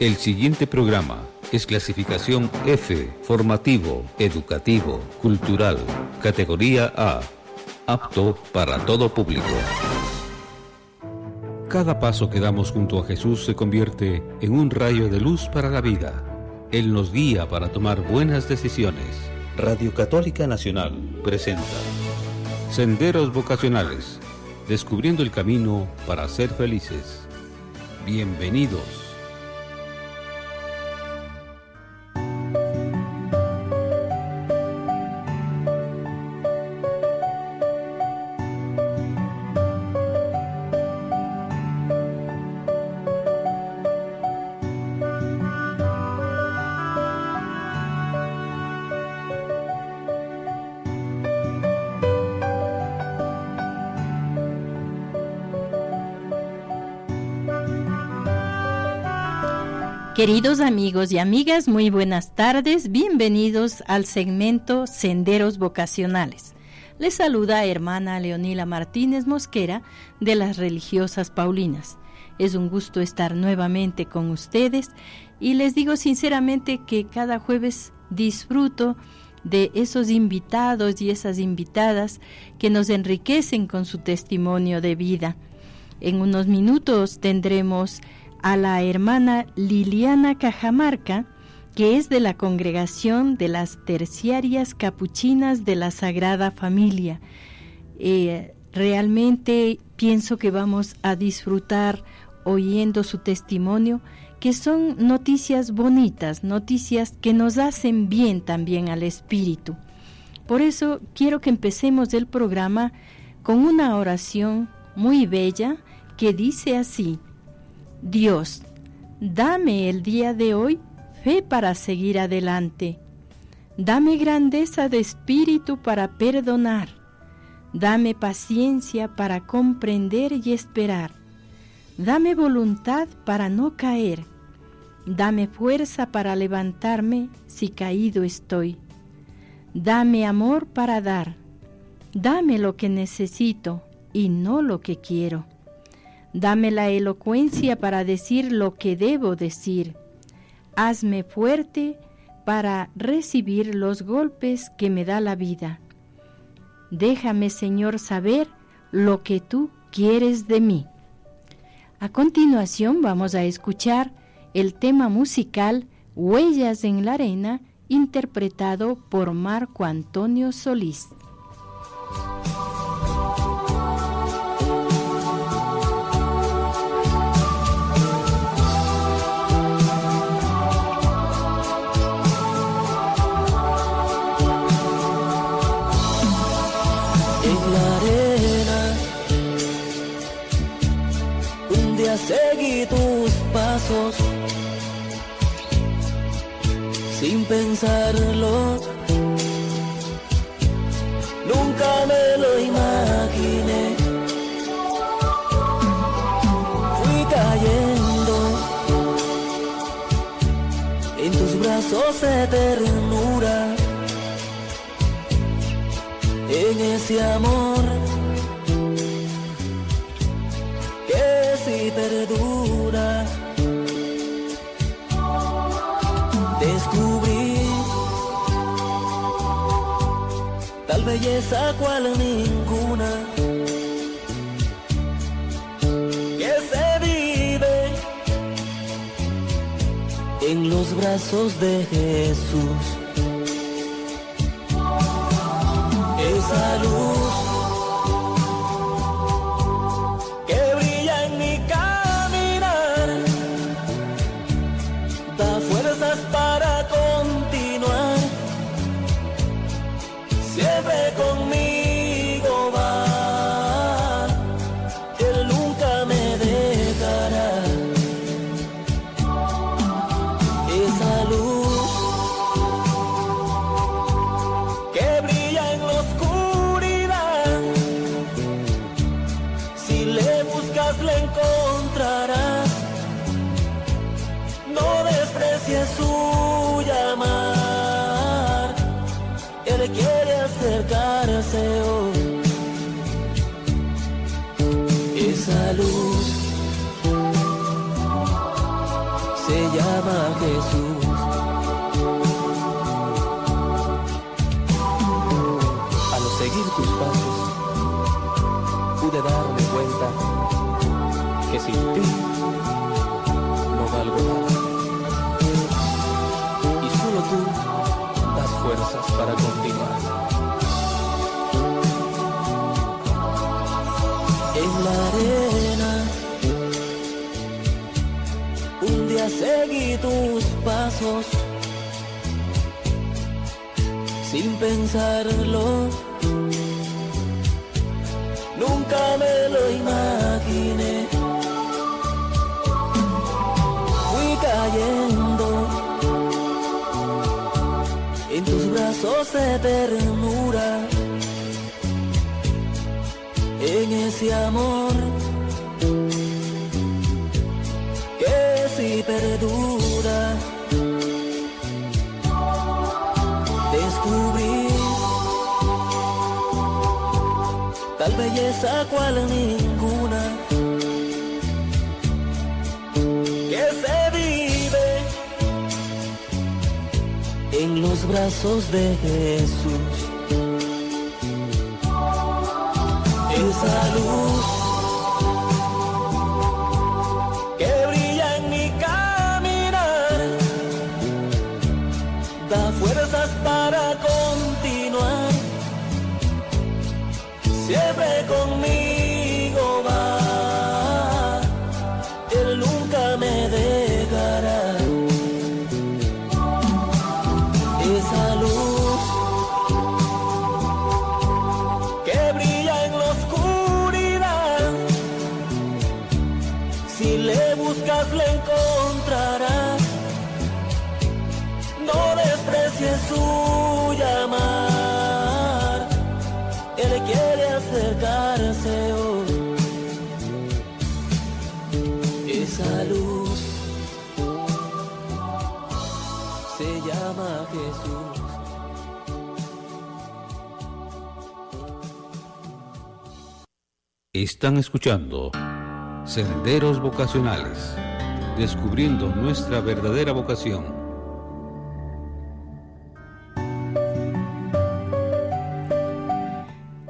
El siguiente programa es clasificación F, formativo, educativo, cultural, categoría A, apto para todo público. Cada paso que damos junto a Jesús se convierte en un rayo de luz para la vida. Él nos guía para tomar buenas decisiones. Radio Católica Nacional presenta Senderos Vocacionales, descubriendo el camino para ser felices. Bienvenidos. Queridos amigos y amigas, muy buenas tardes. Bienvenidos al segmento Senderos Vocacionales. Les saluda hermana Leonila Martínez Mosquera de las Religiosas Paulinas. Es un gusto estar nuevamente con ustedes y les digo sinceramente que cada jueves disfruto de esos invitados y esas invitadas que nos enriquecen con su testimonio de vida. En unos minutos tendremos a la hermana Liliana Cajamarca, que es de la congregación de las terciarias capuchinas de la Sagrada Familia. Eh, realmente pienso que vamos a disfrutar oyendo su testimonio, que son noticias bonitas, noticias que nos hacen bien también al espíritu. Por eso quiero que empecemos el programa con una oración muy bella que dice así, Dios, dame el día de hoy fe para seguir adelante. Dame grandeza de espíritu para perdonar. Dame paciencia para comprender y esperar. Dame voluntad para no caer. Dame fuerza para levantarme si caído estoy. Dame amor para dar. Dame lo que necesito y no lo que quiero. Dame la elocuencia para decir lo que debo decir. Hazme fuerte para recibir los golpes que me da la vida. Déjame, Señor, saber lo que tú quieres de mí. A continuación vamos a escuchar el tema musical Huellas en la Arena, interpretado por Marco Antonio Solís. Pensarlo. Belleza cual ninguna que se vive en los brazos de Jesús. Para continuar. En la arena, un día seguí tus pasos. Sin pensarlo, nunca me lo imaginé. Brazos de ternura, en ese amor que si perdura. Descubrí tal belleza cual ninguna brazos de Jesús. Están escuchando Senderos Vocacionales, descubriendo nuestra verdadera vocación.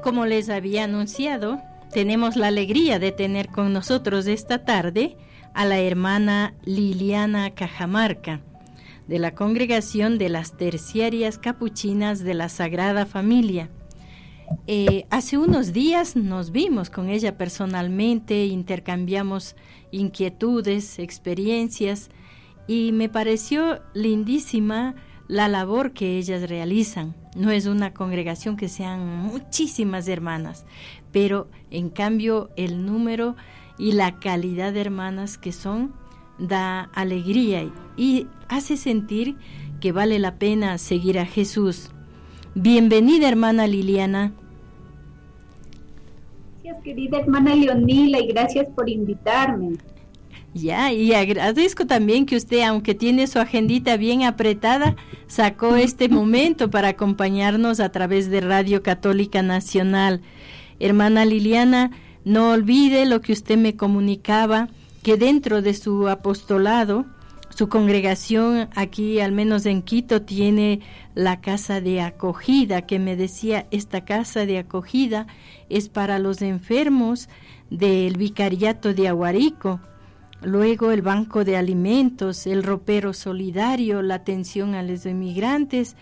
Como les había anunciado, tenemos la alegría de tener con nosotros esta tarde a la hermana Liliana Cajamarca, de la Congregación de las Terciarias Capuchinas de la Sagrada Familia. Eh, hace unos días nos vimos con ella personalmente, intercambiamos inquietudes, experiencias y me pareció lindísima la labor que ellas realizan. No es una congregación que sean muchísimas hermanas, pero en cambio el número y la calidad de hermanas que son da alegría y hace sentir que vale la pena seguir a Jesús. Bienvenida hermana Liliana. Gracias querida hermana Leonila y gracias por invitarme. Ya, y agradezco también que usted, aunque tiene su agendita bien apretada, sacó este momento para acompañarnos a través de Radio Católica Nacional. Hermana Liliana, no olvide lo que usted me comunicaba, que dentro de su apostolado, su congregación aquí, al menos en Quito, tiene la casa de acogida, que me decía, esta casa de acogida es para los enfermos del vicariato de Aguarico. Luego el banco de alimentos, el ropero solidario, la atención a los inmigrantes.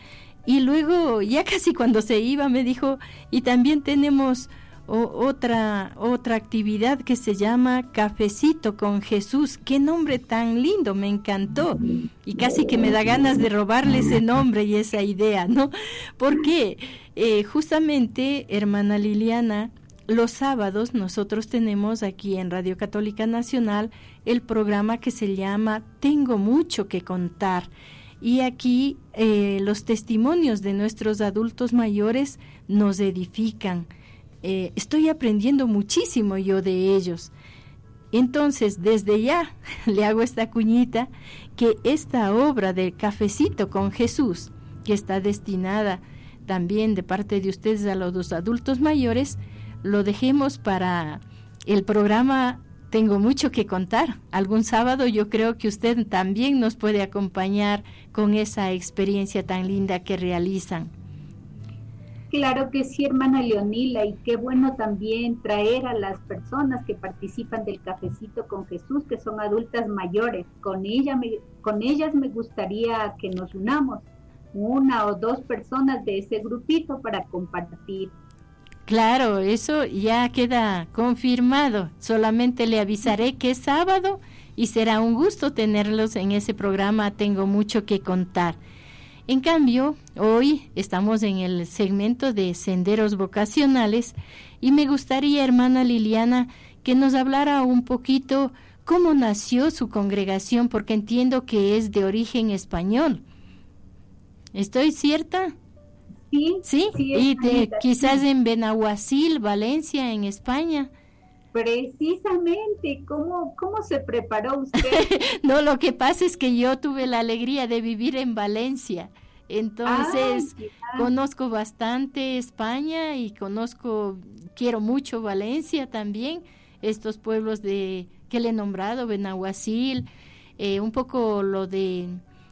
Y luego, ya casi cuando se iba, me dijo, y también tenemos otra, otra actividad que se llama Cafecito con Jesús. Qué nombre tan lindo, me encantó. Y casi que me da ganas de robarle ese nombre y esa idea, ¿no? Porque eh, justamente, hermana Liliana, los sábados nosotros tenemos aquí en Radio Católica Nacional el programa que se llama Tengo mucho que contar. Y aquí eh, los testimonios de nuestros adultos mayores nos edifican. Eh, estoy aprendiendo muchísimo yo de ellos. Entonces, desde ya le hago esta cuñita que esta obra de Cafecito con Jesús, que está destinada también de parte de ustedes a los adultos mayores, lo dejemos para el programa tengo mucho que contar. Algún sábado yo creo que usted también nos puede acompañar con esa experiencia tan linda que realizan. Claro que sí, hermana Leonila, y qué bueno también traer a las personas que participan del cafecito con Jesús, que son adultas mayores. Con, ella con ellas me gustaría que nos unamos, una o dos personas de ese grupito para compartir. Claro, eso ya queda confirmado. Solamente le avisaré que es sábado y será un gusto tenerlos en ese programa. Tengo mucho que contar. En cambio, hoy estamos en el segmento de senderos vocacionales y me gustaría, hermana Liliana, que nos hablara un poquito cómo nació su congregación, porque entiendo que es de origen español. ¿Estoy cierta? Sí. Sí, y quizás en Benahuacil, Valencia, en España. Precisamente, ¿cómo, cómo se preparó usted? no, lo que pasa es que yo tuve la alegría de vivir en Valencia. Entonces, conozco bastante España y conozco, quiero mucho Valencia también, estos pueblos de que le he nombrado, Benahuacil, eh, un poco lo de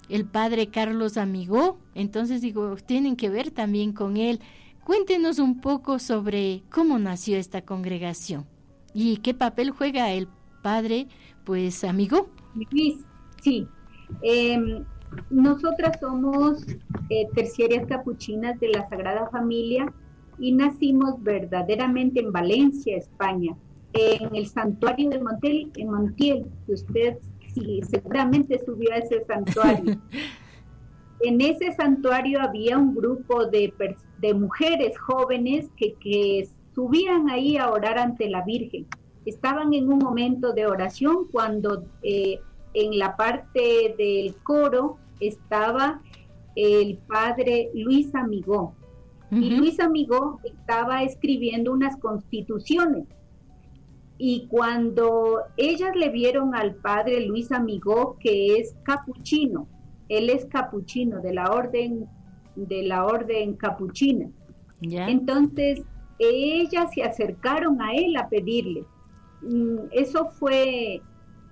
el padre Carlos Amigó. Entonces digo, tienen que ver también con él. Cuéntenos un poco sobre cómo nació esta congregación. ¿Y qué papel juega el padre, pues, amigo? Sí, em, nosotras somos eh, terciarias capuchinas de la Sagrada Familia y nacimos verdaderamente en Valencia, España, en el santuario de Montiel, en Montiel, que usted sí, seguramente subió a ese santuario. en ese santuario había un grupo de, de mujeres jóvenes que, que subían ahí a orar ante la Virgen. Estaban en un momento de oración cuando eh, en la parte del coro estaba el padre Luis Amigó. Y Luis Amigó estaba escribiendo unas constituciones. Y cuando ellas le vieron al padre Luis Amigó, que es capuchino, él es capuchino de la orden de la orden capuchina. Entonces ellas se acercaron a él a pedirle. Mm, eso fue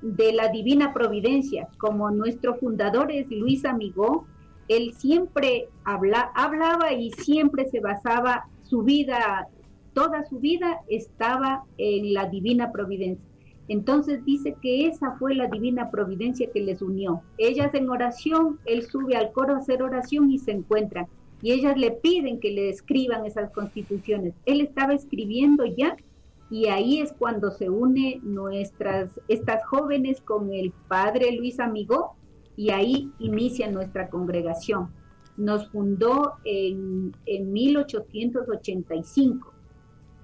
de la divina providencia, como nuestro fundador es Luis Amigó, él siempre habla, hablaba y siempre se basaba su vida, toda su vida estaba en la divina providencia. Entonces dice que esa fue la divina providencia que les unió. Ellas en oración, él sube al coro a hacer oración y se encuentran. Y ellas le piden que le escriban esas constituciones. Él estaba escribiendo ya y ahí es cuando se une nuestras, estas jóvenes con el padre Luis Amigó y ahí inicia nuestra congregación. Nos fundó en, en 1885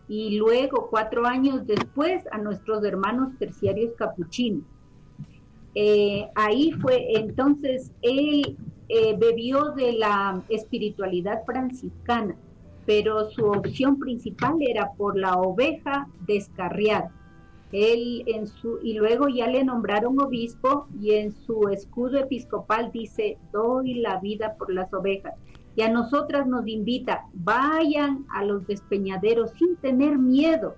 y luego, cuatro años después, a nuestros hermanos terciarios capuchinos. Eh, ahí fue, entonces, él eh, bebió de la espiritualidad franciscana, pero su opción principal era por la oveja descarriada. Él en su, y luego ya le nombraron obispo y en su escudo episcopal dice, doy la vida por las ovejas y a nosotras nos invita, vayan a los despeñaderos sin tener miedo,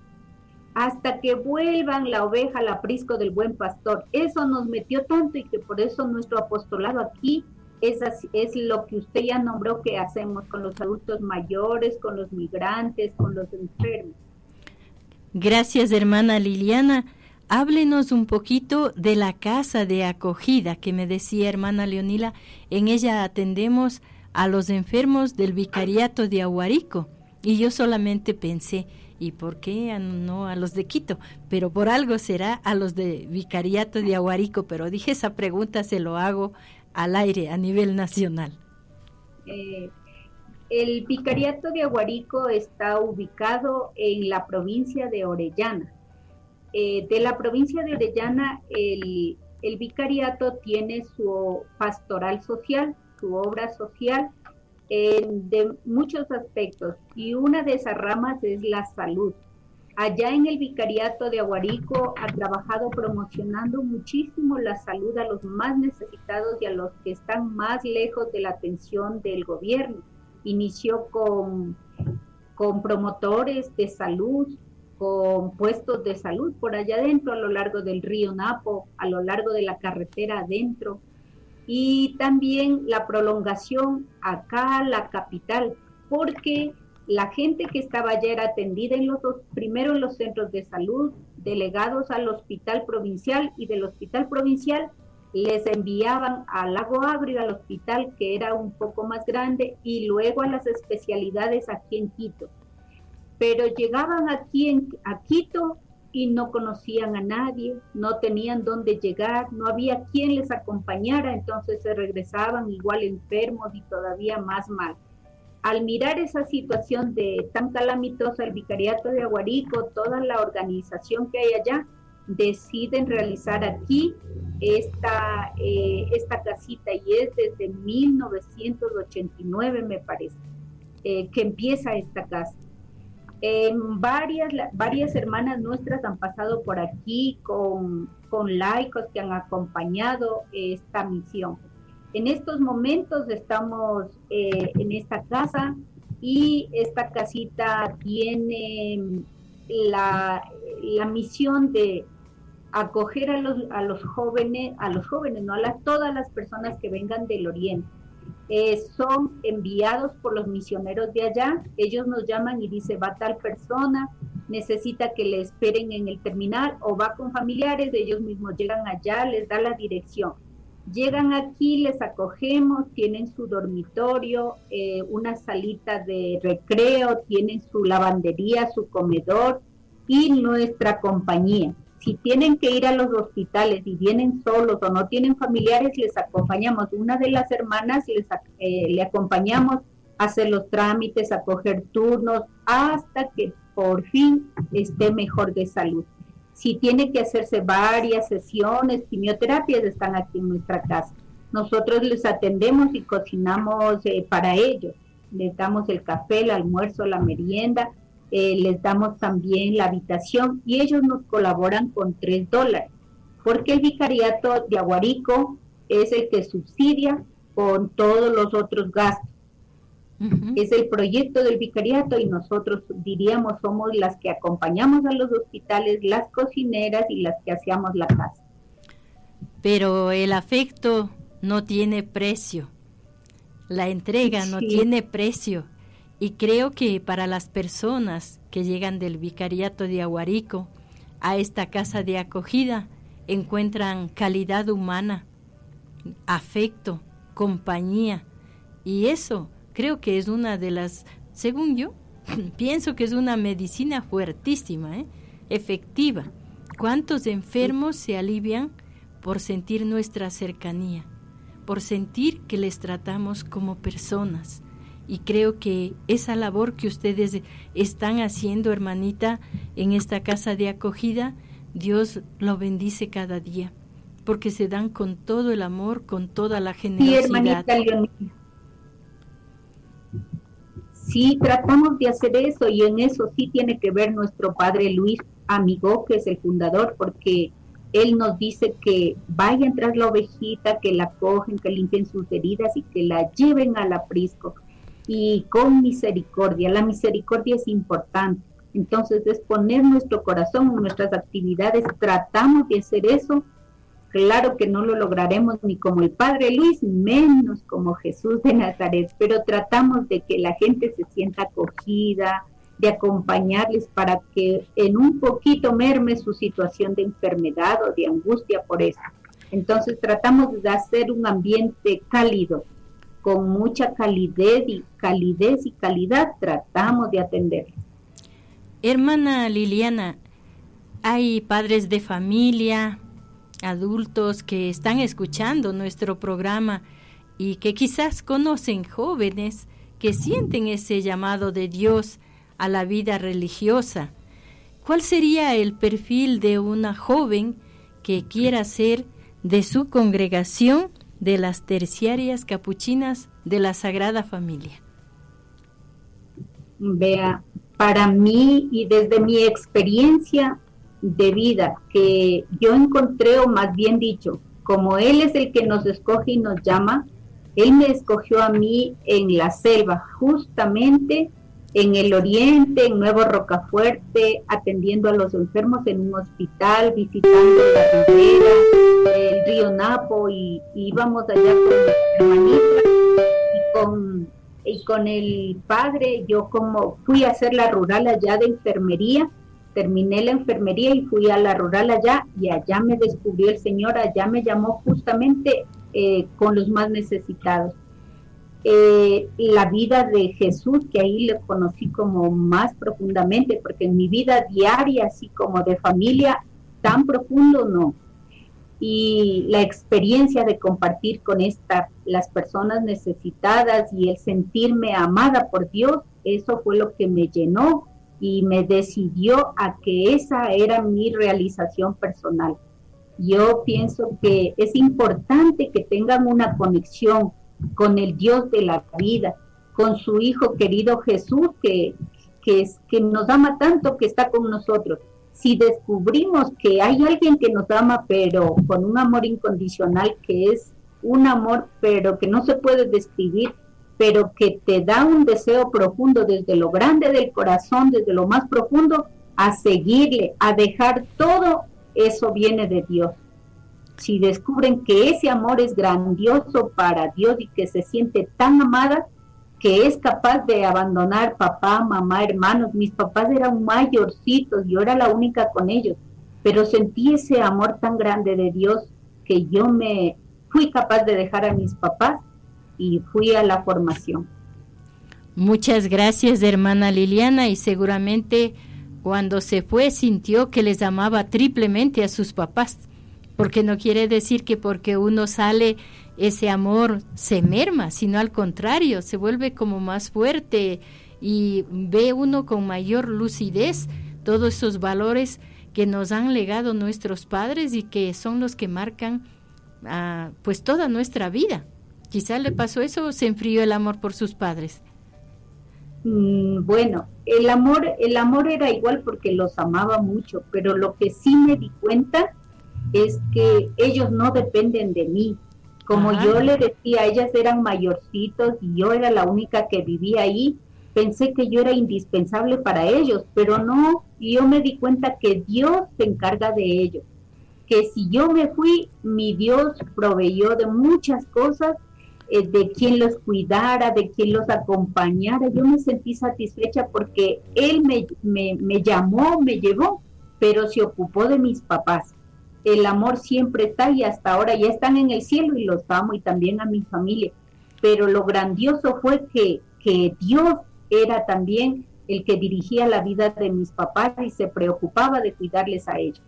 hasta que vuelvan la oveja al aprisco del buen pastor. Eso nos metió tanto y que por eso nuestro apostolado aquí es, lo que usted ya nombró que hacemos con los adultos mayores, con los migrantes, con los enfermos. Gracias, hermana Liliana. Háblenos un poquito de la casa de acogida que me decía hermana Leonila. En ella atendemos a los enfermos del vicariato de Aguarico. Y yo solamente pensé, ¿y por qué no a los de Quito? Pero por algo será a los de vicariato de Aguarico. Pero dije, esa pregunta se lo hago al aire a nivel nacional. Eh, el vicariato de Aguarico está ubicado en la provincia de Orellana. Eh, de la provincia de Orellana, el, el vicariato tiene su pastoral social, su obra social de muchos aspectos y una de esas ramas es la salud. Allá en el Vicariato de Aguarico ha trabajado promocionando muchísimo la salud a los más necesitados y a los que están más lejos de la atención del gobierno. Inició con, con promotores de salud con puestos de salud por allá adentro, a lo largo del río Napo, a lo largo de la carretera adentro, y también la prolongación acá a la capital, porque la gente que estaba ayer atendida en los dos, primero en los centros de salud, delegados al hospital provincial y del hospital provincial les enviaban al Lago Agrio, al hospital que era un poco más grande, y luego a las especialidades aquí en Quito. Pero llegaban aquí en, a Quito y no conocían a nadie, no tenían dónde llegar, no había quien les acompañara, entonces se regresaban igual enfermos y todavía más mal. Al mirar esa situación de tan calamitosa, el Vicariato de Aguarico, toda la organización que hay allá, deciden realizar aquí esta, eh, esta casita y es desde 1989 me parece eh, que empieza esta casa. varias, varias hermanas nuestras han pasado por aquí con, con laicos que han acompañado esta misión. En estos momentos estamos eh, en esta casa y esta casita tiene la, la misión de acoger a los, a los jóvenes, a los jóvenes, no a las, todas las personas que vengan del oriente. Eh, son enviados por los misioneros de allá, ellos nos llaman y dice va tal persona, necesita que le esperen en el terminal o va con familiares, ellos mismos llegan allá, les da la dirección. Llegan aquí, les acogemos, tienen su dormitorio, eh, una salita de recreo, tienen su lavandería, su comedor y nuestra compañía. Si tienen que ir a los hospitales y vienen solos o no tienen familiares, les acompañamos. Una de las hermanas les, eh, le acompañamos a hacer los trámites, a coger turnos, hasta que por fin esté mejor de salud. Si tiene que hacerse varias sesiones, quimioterapias, están aquí en nuestra casa. Nosotros les atendemos y cocinamos eh, para ellos. Les damos el café, el almuerzo, la merienda eh, les damos también la habitación y ellos nos colaboran con tres dólares, porque el vicariato de Aguarico es el que subsidia con todos los otros gastos. Es el proyecto del vicariato y nosotros diríamos somos las que acompañamos a los hospitales, las cocineras y las que hacíamos la casa. Pero el afecto no tiene precio, la entrega no tiene precio y creo que para las personas que llegan del vicariato de Aguarico a esta casa de acogida encuentran calidad humana, afecto, compañía. Y eso creo que es una de las, según yo, pienso que es una medicina fuertísima, ¿eh? efectiva. ¿Cuántos enfermos se alivian por sentir nuestra cercanía, por sentir que les tratamos como personas? y creo que esa labor que ustedes están haciendo, hermanita, en esta casa de acogida, Dios lo bendice cada día, porque se dan con todo el amor, con toda la generosidad. Sí, hermanita Sí, tratamos de hacer eso y en eso sí tiene que ver nuestro padre Luis Amigo, que es el fundador, porque él nos dice que vayan tras la ovejita, que la cogen, que limpien sus heridas y que la lleven al aprisco y con misericordia. La misericordia es importante. Entonces, es poner nuestro corazón en nuestras actividades. Tratamos de hacer eso. Claro que no lo lograremos ni como el Padre Luis, menos como Jesús de Nazaret, pero tratamos de que la gente se sienta acogida, de acompañarles para que en un poquito merme su situación de enfermedad o de angustia por eso. Entonces tratamos de hacer un ambiente cálido, con mucha calidez y calidez y calidad tratamos de atender. Hermana Liliana, hay padres de familia, adultos que están escuchando nuestro programa y que quizás conocen jóvenes que sienten ese llamado de Dios a la vida religiosa. ¿Cuál sería el perfil de una joven que quiera ser de su congregación de las terciarias capuchinas de la Sagrada Familia? Vea, para mí y desde mi experiencia de vida que yo encontré, o más bien dicho, como Él es el que nos escoge y nos llama, Él me escogió a mí en la selva, justamente en el oriente, en Nuevo Rocafuerte, atendiendo a los enfermos en un hospital, visitando la ribera, el río Napo y, íbamos allá con mi hermanita. Y y con el padre, yo como fui a hacer la rural allá de enfermería, terminé la enfermería y fui a la rural allá y allá me descubrió el Señor, allá me llamó justamente eh, con los más necesitados eh, la vida de Jesús, que ahí le conocí como más profundamente, porque en mi vida diaria, así como de familia, tan profundo no. Y la experiencia de compartir con esta, las personas necesitadas y el sentirme amada por Dios, eso fue lo que me llenó y me decidió a que esa era mi realización personal. Yo pienso que es importante que tengan una conexión con el Dios de la vida, con su Hijo querido Jesús, que, que, nos ama tanto, que está con nosotros. Si descubrimos que hay alguien que nos ama, pero con un amor incondicional, que es un amor, pero que no se puede describir, pero que te da un deseo profundo desde lo grande del corazón, desde lo más profundo, a seguirle, a dejar todo, eso viene de Dios si descubren que ese amor es grandioso para Dios y que se siente tan amada que es capaz de abandonar papá, mamá, hermanos. Mis papás eran mayorcitos, yo era la única con ellos, pero sentí ese amor tan grande de Dios que yo me fui capaz de dejar a mis papás y fui a la formación. Muchas gracias, hermana Liliana, y seguramente cuando se fue sintió que les amaba triplemente a sus papás porque no quiere decir que porque uno sale ese amor se merma, sino al contrario, se vuelve como más fuerte y ve uno con mayor lucidez todos esos valores que nos han legado nuestros padres y que son los que marcan ah, pues toda nuestra vida. Quizá le pasó eso o se enfrió el amor por sus padres. Mm, bueno, el amor, el amor era igual porque los amaba mucho, pero lo que sí me di cuenta es que ellos no dependen de mí. Como yo le decía, ellas eran mayorcitos y yo era la única que vivía ahí, pensé que yo era indispensable para ellos, pero no, yo me di cuenta que Dios se encarga de ellos, que si yo me fui, mi Dios proveyó de muchas cosas, eh, de quien los cuidara, de quien los acompañara, yo me sentí satisfecha porque Él me, me, me llamó, me llevó, pero se ocupó de mis papás el amor siempre está y hasta ahora ya están en el cielo y los amo y también a mi familia. Pero lo grandioso fue que, que Dios era también el que dirigía la vida de mis papás y se preocupaba de cuidarles a ellos.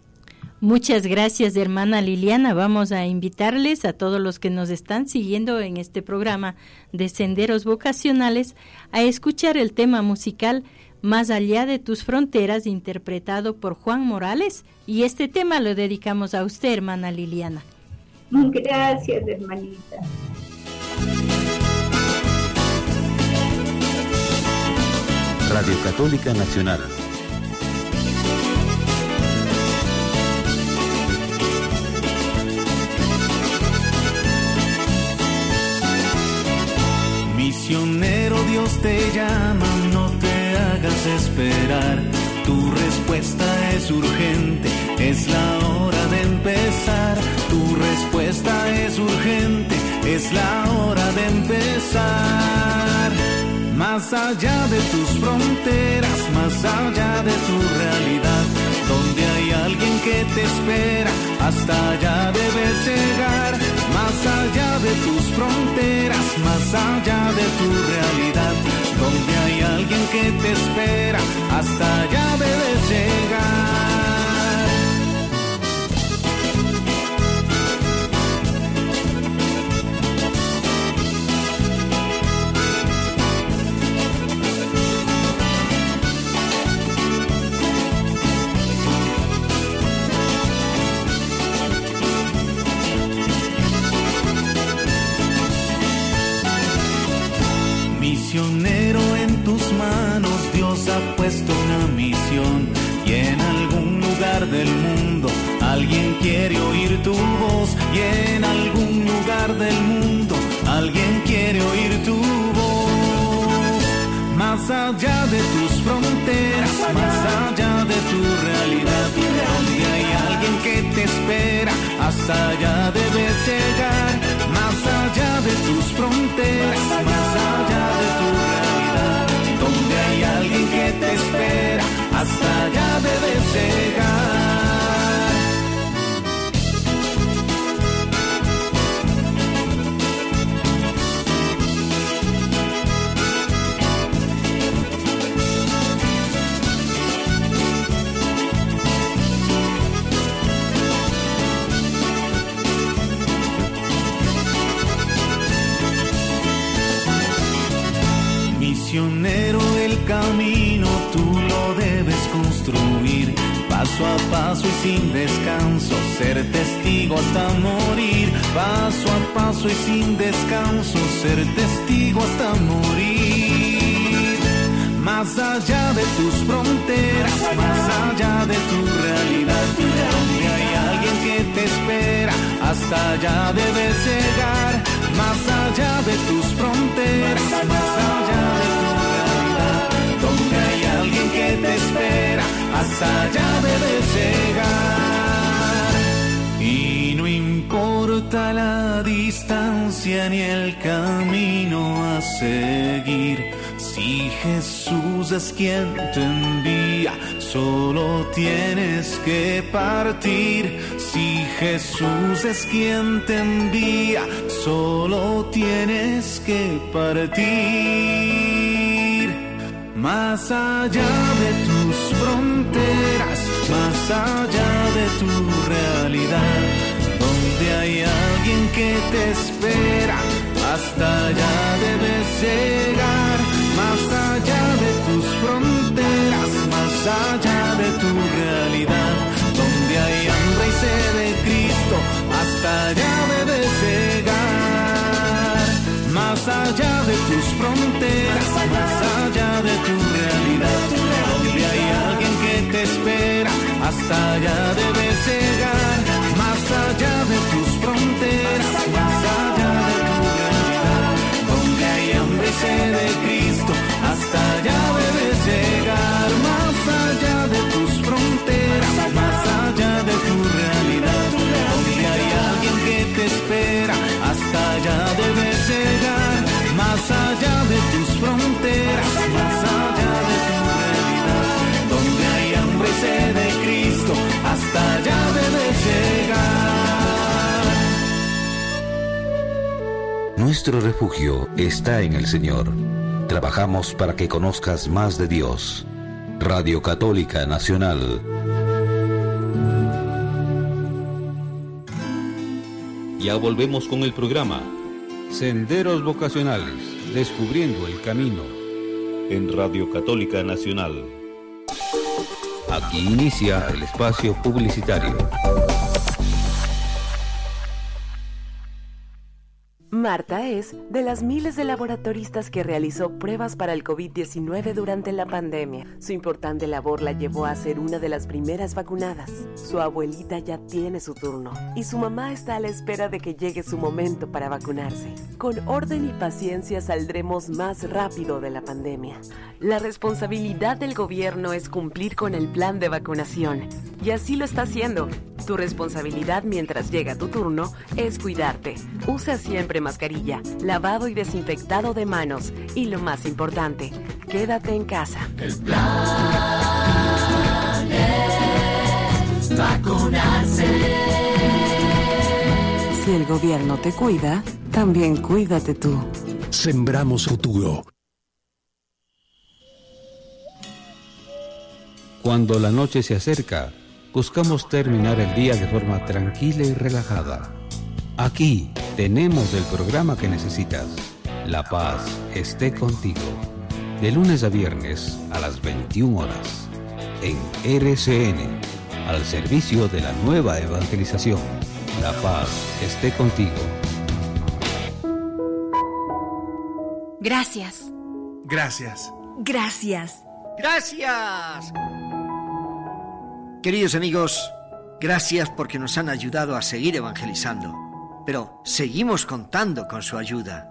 Muchas gracias, hermana Liliana. Vamos a invitarles a todos los que nos están siguiendo en este programa de Senderos Vocacionales a escuchar el tema musical más allá de tus fronteras, interpretado por Juan Morales. Y este tema lo dedicamos a usted, hermana Liliana. Gracias, hermanita. Radio Católica Nacional. Misionero Dios te llama, no te hagas esperar. Tu respuesta es urgente, es la hora de empezar. Tu respuesta es urgente, es la hora de empezar. Más allá de tus fronteras, más allá de tu realidad, donde hay alguien que te espera, hasta allá debes llegar. Más allá de tus fronteras, más allá de tu realidad donde hay alguien que te espera, hasta allá debes llegar. Del mundo alguien quiere oír tu voz. Y en algún lugar del mundo alguien quiere oír tu voz. Más allá de tus fronteras, más allá. de tu realidad, donde hay alguien que te espera, hasta allá debes llegar, más allá de tus fronteras, más allá hasta allá Paso y sin descanso, ser testigo hasta morir. Paso a paso y sin descanso, ser testigo hasta morir. Más allá de tus fronteras, más allá de tu realidad, donde hay alguien que te espera, hasta allá debes llegar. Más allá de tus fronteras, más allá de tu donde hay alguien que te espera, hasta allá debes llegar. Y no importa la distancia ni el camino a seguir. Si Jesús es quien te envía, solo tienes que partir. Si Jesús es quien te envía, solo tienes que partir. Más allá de tus fronteras, más allá de tu realidad, donde hay alguien que te espera, hasta allá debes llegar. Más allá de tus fronteras, más allá de tu realidad, donde hay hambre y sed de Cristo, hasta allá debes llegar. Más allá de tus fronteras, hasta allá debes llegar, más allá de tus fronteras, más allá de tu realidad, donde hay hambre y sed de Cristo, hasta allá debes llegar, más allá de tus fronteras, más allá de tu realidad, donde hay alguien que te espera, hasta allá debes llegar, más allá de tus fronteras, hasta allá debes llegar. Nuestro refugio está en el Señor. Trabajamos para que conozcas más de Dios. Radio Católica Nacional. Ya volvemos con el programa Senderos Vocacionales, Descubriendo el Camino, en Radio Católica Nacional. Aquí inicia el espacio publicitario. Marta es de las miles de laboratoristas que realizó pruebas para el COVID-19 durante la pandemia. Su importante labor la llevó a ser una de las primeras vacunadas. Su abuelita ya tiene su turno y su mamá está a la espera de que llegue su momento para vacunarse. Con orden y paciencia saldremos más rápido de la pandemia. La responsabilidad del gobierno es cumplir con el plan de vacunación y así lo está haciendo. Tu responsabilidad mientras llega tu turno es cuidarte. Usa siempre mascarilla, lavado y desinfectado de manos y lo más importante, quédate en casa. El plan es vacunarse. Si el gobierno te cuida, también cuídate tú. Sembramos futuro. Cuando la noche se acerca, buscamos terminar el día de forma tranquila y relajada. Aquí tenemos el programa que necesitas. La paz esté contigo. De lunes a viernes a las 21 horas. En RCN, al servicio de la nueva evangelización. La paz esté contigo. Gracias. Gracias. Gracias. Gracias. Queridos amigos, gracias porque nos han ayudado a seguir evangelizando, pero seguimos contando con su ayuda.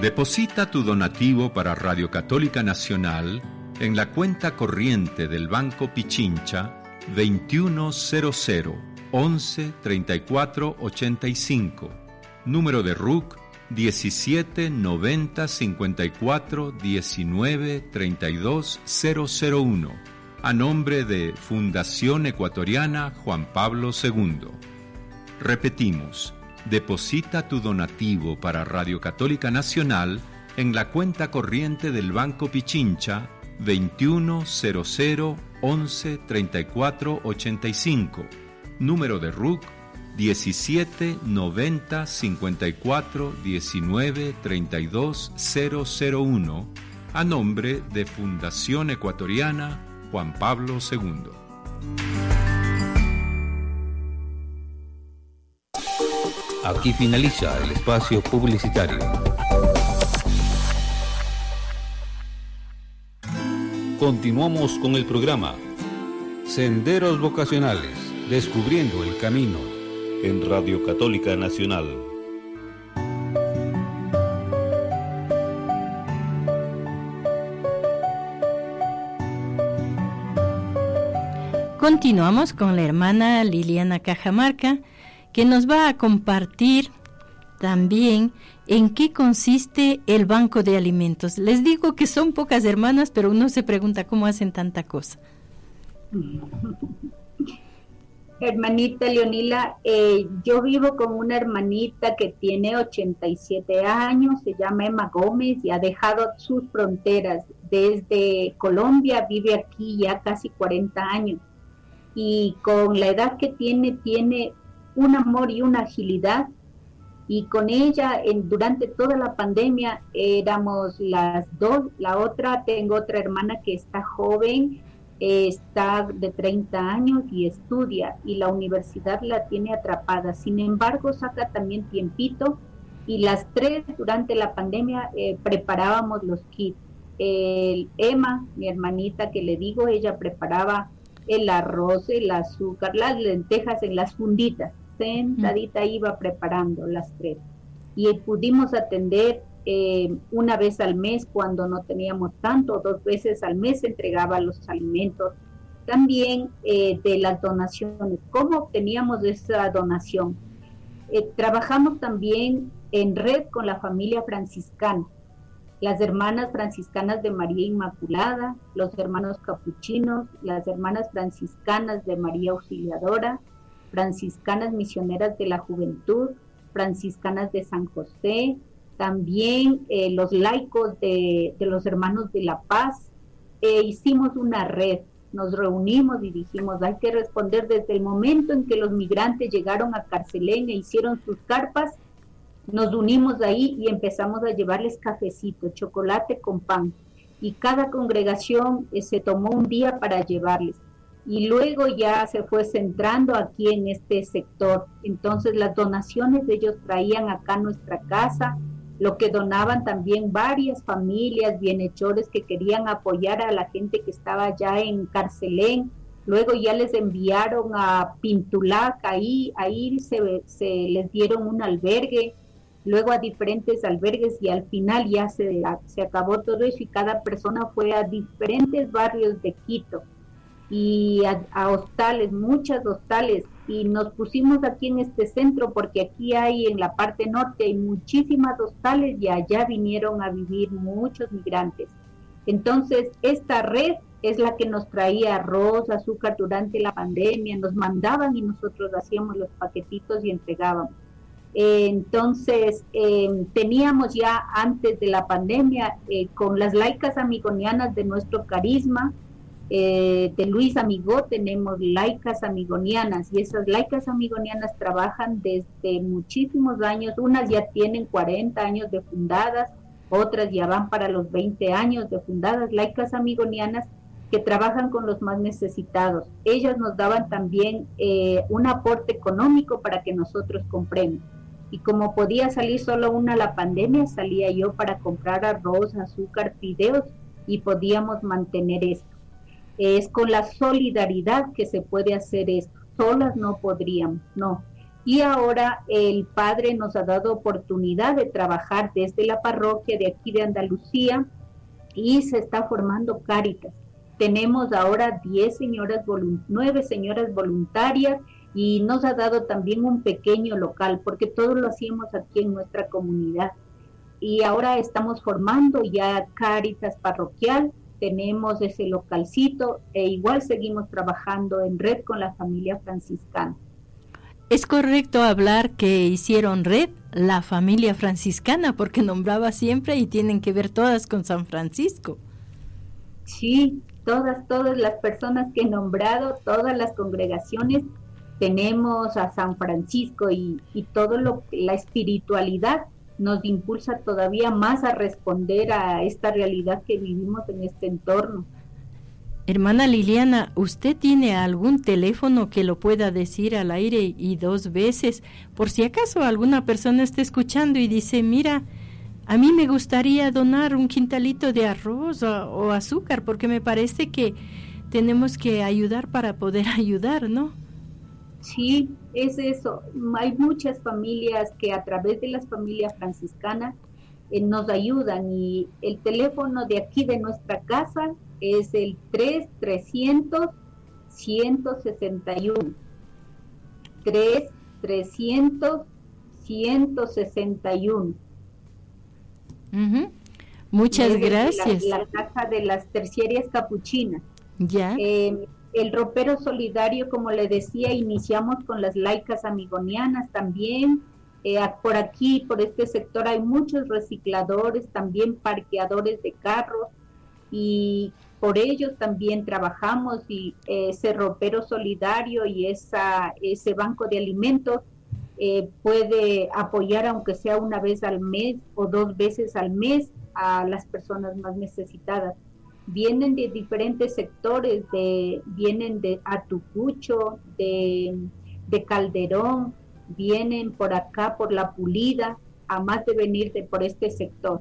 Deposita tu donativo para Radio Católica Nacional en la cuenta corriente del Banco Pichincha 2100 11 34 85, número de RUC 17 90 54 19 32 001, a nombre de Fundación Ecuatoriana Juan Pablo II. Repetimos, deposita tu donativo para Radio Católica Nacional en la cuenta corriente del Banco Pichincha 2100 11 34 85, número de RUC 17 90 54 19 32 001, a nombre de Fundación Ecuatoriana Juan Pablo II. Aquí finaliza el espacio publicitario. Continuamos con el programa Senderos Vocacionales, descubriendo el camino en Radio Católica Nacional. Continuamos con la hermana Liliana Cajamarca, que nos va a compartir también en qué consiste el banco de alimentos. Les digo que son pocas hermanas, pero uno se pregunta cómo hacen tanta cosa. Hermanita Leonila, eh, yo vivo con una hermanita que tiene 87 años, se llama Emma Gómez y ha dejado sus fronteras. Desde Colombia vive aquí ya casi 40 años y con la edad que tiene, tiene un amor y una agilidad y con ella durante toda la pandemia éramos las dos, la otra, tengo otra hermana que está joven, está de 30 años y estudia y la universidad la tiene atrapada. Sin embargo, saca también tiempito y las tres durante la pandemia eh, preparábamos los kits. El Emma, mi hermanita que le digo, ella preparaba el arroz, el azúcar, las lentejas en las funditas. Sentadita iba preparando las tres. Y pudimos atender eh, una vez al mes cuando no teníamos tanto, dos veces al mes entregaba los alimentos. También eh, de las donaciones, ¿cómo obteníamos esa donación? Eh, trabajamos también en red con la familia franciscana, las hermanas franciscanas de María Inmaculada, los hermanos capuchinos, las hermanas franciscanas de María Auxiliadora, franciscanas misioneras de la juventud, franciscanas de San José, también eh, los laicos de, los hermanos de la paz, eh, hicimos una red, nos reunimos y dijimos, hay que responder desde el momento en que los migrantes llegaron a Carcelén e hicieron sus carpas, nos unimos ahí y empezamos a llevarles cafecito, chocolate con pan. Y cada congregación eh, se tomó un día para llevarles. Y luego ya se fue centrando aquí en este sector. Entonces las donaciones de ellos traían acá nuestra casa, lo que donaban también varias familias, bienhechores que querían apoyar a la gente que estaba ya en Carcelén. Luego ya les enviaron a Pintulac, ahí, ahí se les dieron un albergue, luego a diferentes albergues y al final ya se, se acabó todo eso y cada persona fue a diferentes barrios de Quito y a, hostales, muchas hostales y nos pusimos aquí en este centro porque aquí hay en la parte norte hay muchísimas hostales y allá vinieron a vivir muchos migrantes. Entonces, esta red es la que nos traía arroz, azúcar durante la pandemia, nos mandaban y nosotros hacíamos los paquetitos y entregábamos. Entonces, em, teníamos ya antes de la pandemia eh, con las laicas amigonianas de nuestro carisma, eh, de Luis Amigó tenemos laicas amigonianas y esas laicas amigonianas trabajan desde muchísimos años, unas ya tienen 40 años de fundadas, otras ya van para los 20 años de fundadas, laicas amigonianas que trabajan con los más necesitados. Ellas nos daban también eh, un aporte económico para que nosotros compremos. Y como podía salir solo una la pandemia, salía yo para comprar arroz, azúcar, fideos y podíamos mantener esto. Es con la solidaridad que se puede hacer esto. Solas no podríamos, no. y ahora el Padre nos ha dado oportunidad de trabajar desde la parroquia de aquí de Andalucía y se está formando Cáritas. Tenemos ahora 10 señoras, 9 señoras voluntarias y nos ha dado también un pequeño local porque todo lo hacíamos aquí en nuestra comunidad. Y ahora estamos formando ya Cáritas parroquial, tenemos ese localcito e igual seguimos trabajando en red con la familia franciscana. ¿Es correcto hablar que hicieron red la familia franciscana porque nombraba siempre y tienen que ver todas con San Francisco? Sí, todas, todas las personas que he nombrado, todas las congregaciones, tenemos a San Francisco y, y todo lo la espiritualidad nos impulsa todavía más a responder a esta realidad que vivimos en este entorno. Hermana Liliana, ¿usted tiene algún teléfono que lo pueda decir al aire y dos veces? Por si acaso alguna persona está escuchando y dice, mira, a mí me gustaría donar un quintalito de arroz o, azúcar, porque me parece que tenemos que ayudar para poder ayudar, ¿no? Sí, es eso. Hay muchas familias que a través de las familias franciscanas eh, nos ayudan y el teléfono de aquí de nuestra casa es el 3300 161. 3 300 161. Muchas gracias. La, casa de las terciarias capuchinas. Ya. Eh, el ropero solidario, como le decía, iniciamos con las laicas amigonianas también. Eh, por aquí, por este sector, hay muchos recicladores, también parqueadores de carros y por ellos también trabajamos y ese ropero solidario y ese banco de alimentos eh, puede apoyar aunque sea una vez al mes o dos veces al mes a las personas más necesitadas. Vienen de diferentes sectores, de, vienen de Atucucho, de, de Calderón, vienen por acá, por La Pulida, a más de venir de por este sector.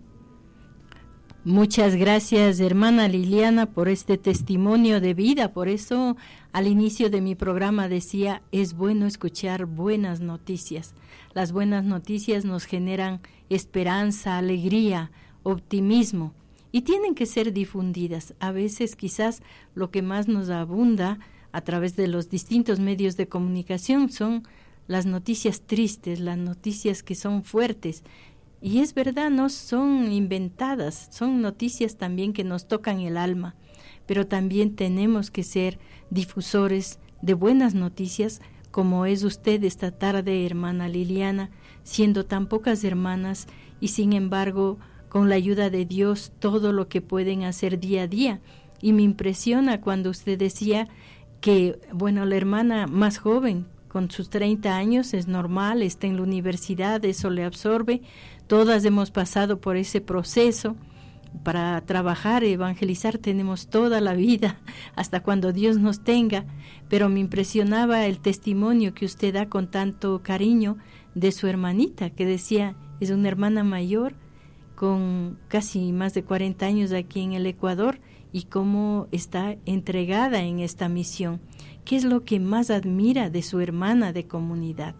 Muchas gracias, hermana Liliana, por este testimonio de vida. Por eso, al inicio de mi programa decía, es bueno escuchar buenas noticias. Las buenas noticias nos generan esperanza, alegría, optimismo y tienen que ser difundidas. A veces quizás lo que más nos abunda a través de los distintos medios de comunicación son las noticias tristes, las noticias que son fuertes y es verdad, no son inventadas, son noticias también que nos tocan el alma, pero también tenemos que ser difusores de buenas noticias como es usted esta tarde, hermana Liliana, siendo tan pocas hermanas y sin embargo con la ayuda de Dios todo lo que pueden hacer día a día. Y me impresiona cuando usted decía que, bueno, la hermana más joven, con sus 30 años, es normal, está en la universidad, eso le absorbe, Todas hemos pasado por ese proceso. Para trabajar, evangelizar, tenemos toda la vida, hasta cuando Dios nos tenga. Pero me impresionaba el testimonio que usted da con tanto cariño de su hermanita, que decía, es una hermana mayor con casi más de 40 años aquí en el Ecuador y cómo está entregada en esta misión. ¿Qué es lo que más admira de su hermana de comunidad?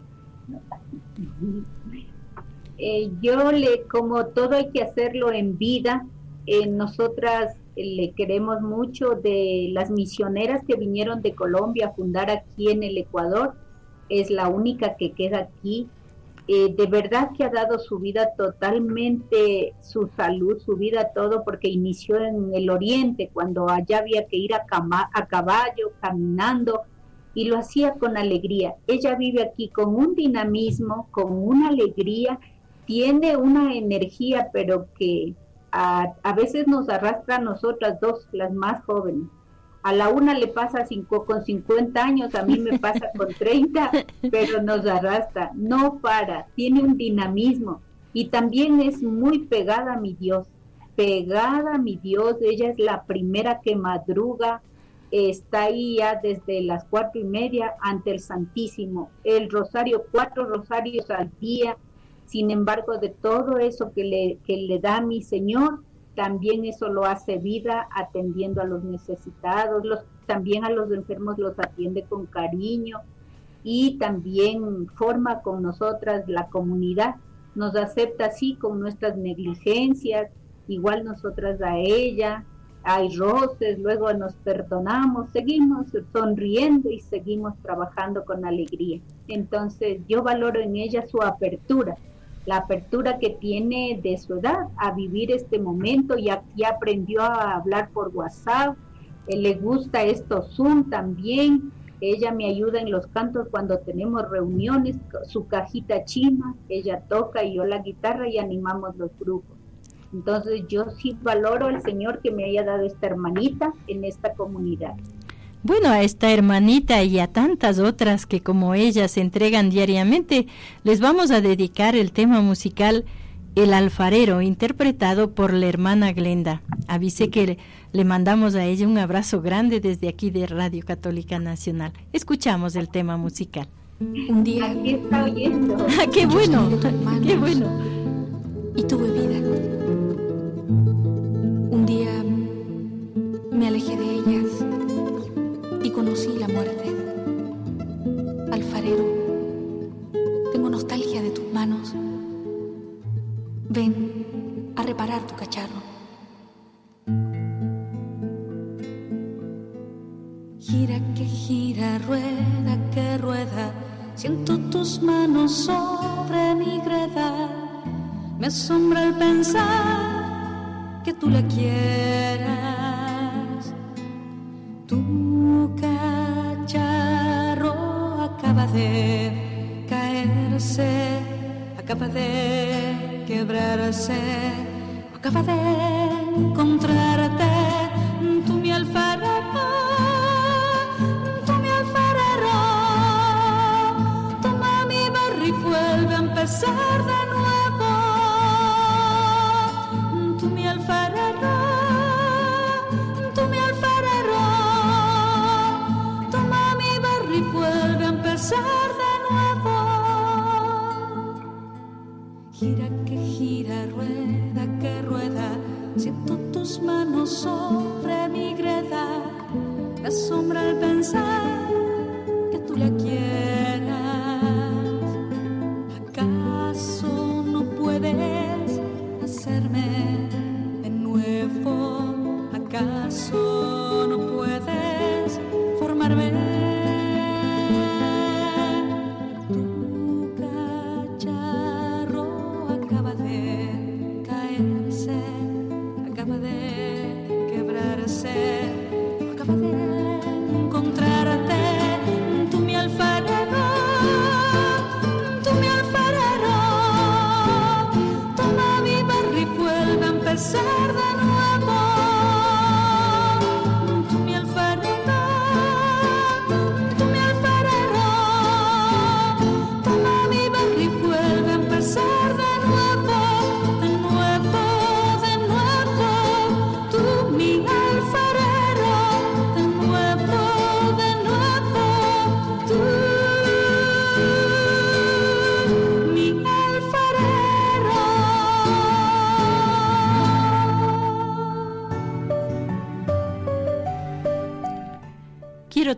Eh, yo le, como todo hay que hacerlo en vida, eh, nosotras le queremos mucho de las misioneras que vinieron de Colombia a fundar aquí en el Ecuador, es la única que queda aquí. Eh, de verdad que ha dado su vida totalmente, su salud, su vida, todo, porque inició en el oriente, cuando allá había que ir a, a caballo, caminando, y lo hacía con alegría. Ella vive aquí con un dinamismo, con una alegría tiene una energía, pero que a, veces nos arrastra a nosotras dos, las más jóvenes. A la una le pasa cinco, con 50 años, a mí me pasa con 30, pero nos arrastra, no para, tiene un dinamismo. Y también es muy pegada a mi Dios, pegada a mi Dios, ella es la primera que madruga, está ahí ya desde las cuatro y media ante el Santísimo, el rosario, cuatro rosarios al día, sin embargo, de todo eso que le, que le da mi Señor, también eso lo hace vida atendiendo a los necesitados, los, también a los enfermos los atiende con cariño. y también forma con nosotras la comunidad, nos acepta así con nuestras negligencias, igual nosotras a ella, hay roces, luego nos perdonamos, seguimos sonriendo y seguimos trabajando con alegría. Entonces yo valoro en ella su apertura, la apertura que tiene de su edad a vivir este momento, ya, ya aprendió a hablar por WhatsApp, eh, le gusta esto Zoom también, ella me ayuda en los cantos cuando tenemos reuniones, su cajita china, ella toca y yo la guitarra y animamos los grupos. Entonces yo sí valoro al Señor que me haya dado esta hermanita en esta comunidad. Bueno, a esta hermanita y a tantas otras que como ella se entregan diariamente, les vamos a dedicar el tema musical El alfarero, interpretado por la hermana Glenda. Avise que le mandamos a ella un abrazo grande desde aquí de Radio Católica Nacional. Escuchamos el tema musical. Un día. Aquí está oyendo. Ah, ¡Qué bueno! ¡Qué bueno! Y tuve vida. Un día me alejé de conocí la muerte. Alfarero, tengo nostalgia de tus manos. Ven a reparar tu cacharro. Gira que gira, rueda que rueda, siento tus manos sobre mi greda. Me asombra el pensar que tú la quieras. Tu de caerse, acaba de quebrarse, acaba de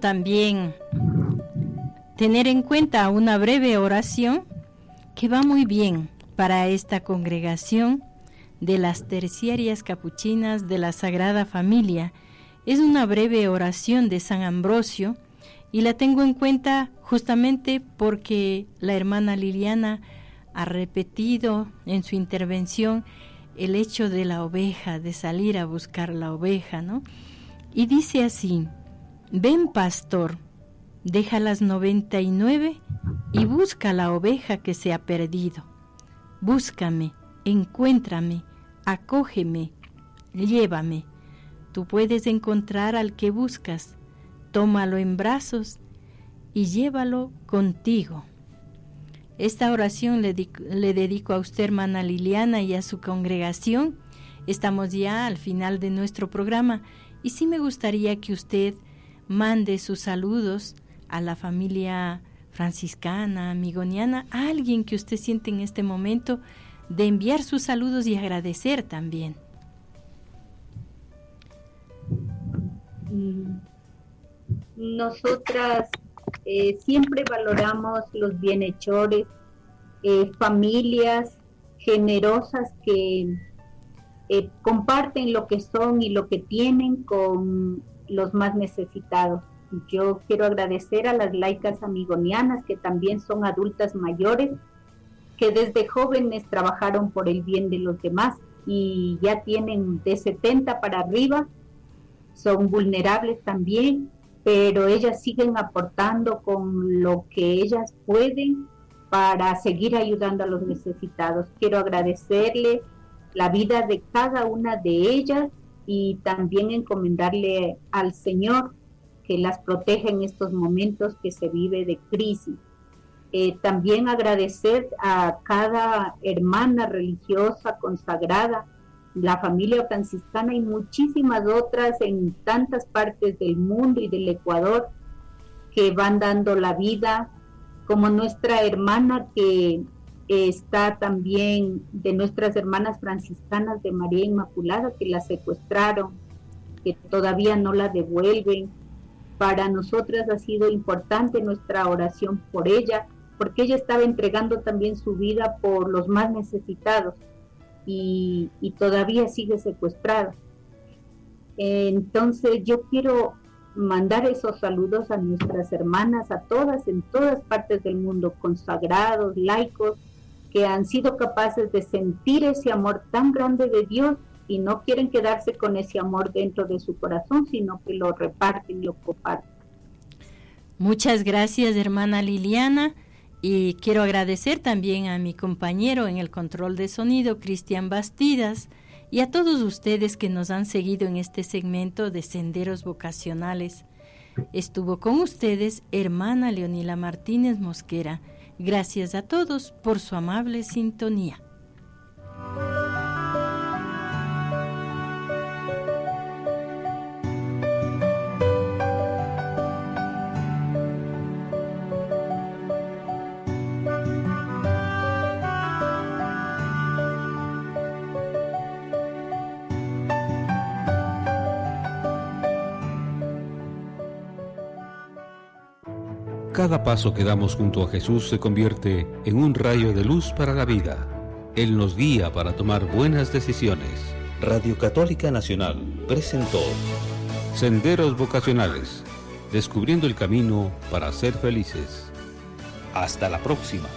también tener en cuenta una breve oración que va muy bien para esta congregación de las terciarias capuchinas de la Sagrada Familia. Es una breve oración de San Ambrosio y la tengo en cuenta justamente porque la hermana Liliana ha repetido en su intervención el hecho de la oveja, de salir a buscar la oveja, ¿no? Y dice así, Ven, pastor, deja las noventa y nueve y busca la oveja que se ha perdido. Búscame, encuéntrame, acógeme, llévame. Tú puedes encontrar al que buscas, tómalo en brazos y llévalo contigo. Esta oración le, le, dedico a usted, hermana Liliana, y a su congregación. Estamos ya al final de nuestro programa y sí me gustaría que usted mande sus saludos a la familia franciscana, amigoniana, a alguien que usted siente en este momento de enviar sus saludos y agradecer también. Mm. Nosotras eh, siempre valoramos los bienhechores, eh, familias generosas que eh, comparten lo que son y lo que tienen con los más necesitados. Yo quiero agradecer a las laicas amigonianas que también son adultas mayores, que desde jóvenes trabajaron por el bien de los demás y ya tienen de 70 para arriba, son vulnerables también, pero ellas siguen aportando con lo que ellas pueden para seguir ayudando a los necesitados. Quiero agradecerle la vida de cada una de ellas y también encomendarle al Señor que las proteja en estos momentos que se vive de crisis. Eh, también agradecer a cada hermana religiosa consagrada, la familia franciscana y muchísimas otras en tantas partes del mundo y del Ecuador que van dando la vida, como nuestra hermana que está también de nuestras hermanas franciscanas de María Inmaculada que la secuestraron, que todavía no la devuelven. Para nosotras ha sido importante nuestra oración por ella, porque ella estaba entregando también su vida por los más necesitados y, y todavía sigue secuestrada. Entonces yo quiero mandar esos saludos a nuestras hermanas, a todas en todas partes del mundo, consagrados, laicos, que han sido capaces de sentir ese amor tan grande de Dios y no quieren quedarse con ese amor dentro de su corazón, sino que lo reparten y lo comparten. Muchas gracias, hermana Liliana. Y quiero agradecer también a mi compañero en el control de sonido, Cristian Bastidas, y a todos ustedes que nos han seguido en este segmento de Senderos Vocacionales. Estuvo con ustedes hermana Leonila Martínez Mosquera Gracias a todos por su amable sintonía. Cada paso que damos junto a Jesús se convierte en un rayo de luz para la vida. Él nos guía para tomar buenas decisiones. Radio Católica Nacional presentó Senderos Vocacionales, descubriendo el camino para ser felices. Hasta la próxima.